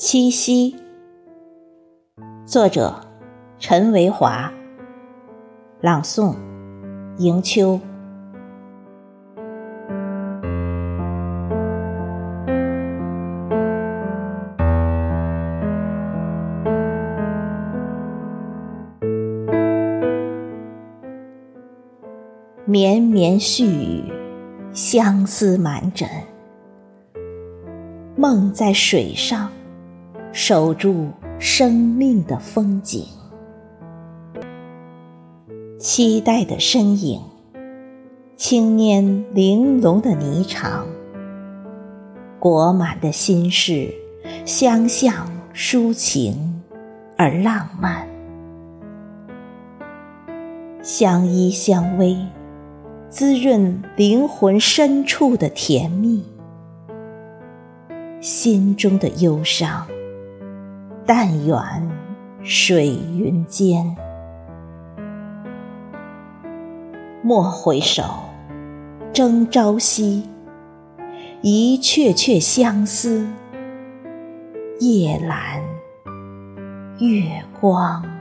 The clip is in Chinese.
七夕，作者陈维华，朗诵迎秋。绵绵絮语，相思满枕，梦在水上。守住生命的风景，期待的身影，青年玲珑的霓裳，裹满的心事，相向抒情而浪漫，相依相偎，滋润灵魂深处的甜蜜，心中的忧伤。但愿水云间，莫回首，争朝夕，一阙阙相思，夜阑月光。